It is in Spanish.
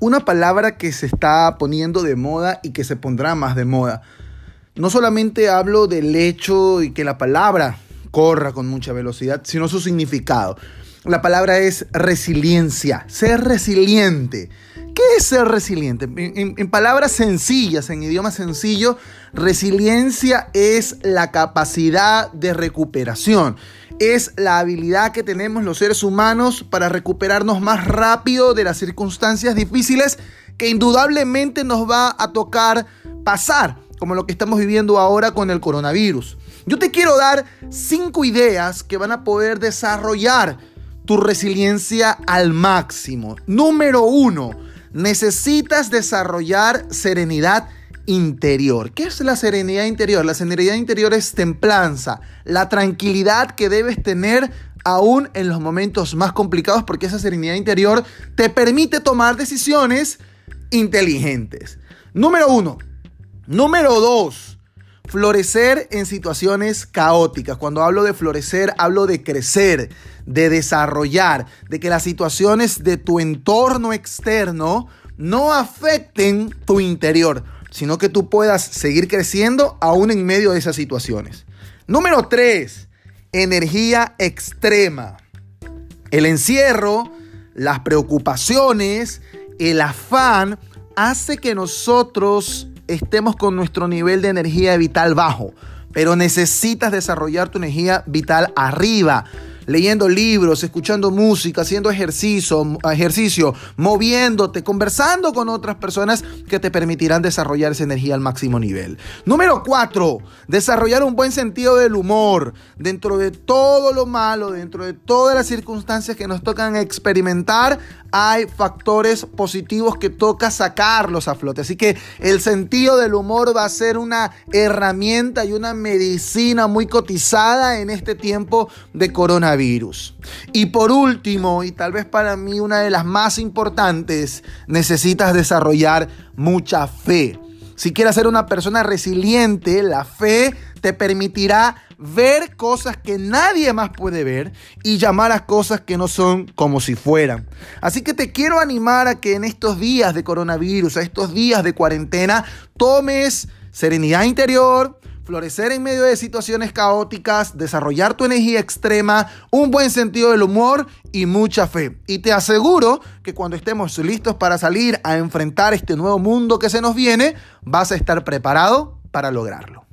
una palabra que se está poniendo de moda y que se pondrá más de moda. No solamente hablo del hecho y que la palabra corra con mucha velocidad, sino su significado. La palabra es resiliencia, ser resiliente. ¿Qué es ser resiliente? En, palabras sencillas, en idioma sencillo, resiliencia es la capacidad de recuperación. Es la habilidad que tenemos los seres humanos para recuperarnos más rápido de las circunstancias difíciles que indudablemente nos va a tocar pasar, como lo que estamos viviendo ahora con el coronavirus. Yo te quiero dar cinco ideas que van a poder desarrollar tu resiliencia al máximo. Número uno, necesitas desarrollar serenidad interior. ¿Qué es la serenidad interior? La serenidad interior es templanza, la tranquilidad que debes tener aún en los momentos más complicados porque esa serenidad interior te permite tomar decisiones inteligentes. Número uno. Número dos. Florecer en situaciones caóticas. Cuando hablo de florecer, hablo de crecer, de desarrollar, de que las situaciones de tu entorno externo no afecten tu interior, sino que tú puedas seguir creciendo aún en medio de esas situaciones. Número 3. Energía extrema. El encierro, las preocupaciones, el afán hace que nosotros estemos con nuestro nivel de energía vital bajo, pero necesitas desarrollar tu energía vital arriba leyendo libros, escuchando música, haciendo ejercicio, moviéndote, conversando con otras personas que te permitirán desarrollar esa energía al máximo nivel. Número cuatro, desarrollar un buen sentido del humor dentro de todo lo malo, dentro de todas las circunstancias que nos tocan experimentar hay factores positivos que toca sacarlos a flote. Así que el sentido del humor va a ser una herramienta y una medicina muy cotizada en este tiempo de coronavirus. Y por último, y tal vez para mí una de las más importantes, necesitas desarrollar mucha fe. Si quieres ser una persona resiliente, la fe te permitirá ver cosas que nadie más puede ver y llamar a cosas que no son como si fueran. Así que te quiero animar a que en estos días de coronavirus, a estos días de cuarentena, tomes serenidad interior, florecer en medio de situaciones caóticas, desarrollar tu energía extrema, un buen sentido del humor y mucha fe. Y te aseguro que cuando estemos listos para salir a enfrentar este nuevo mundo que se nos viene, vas a estar preparado para lograrlo.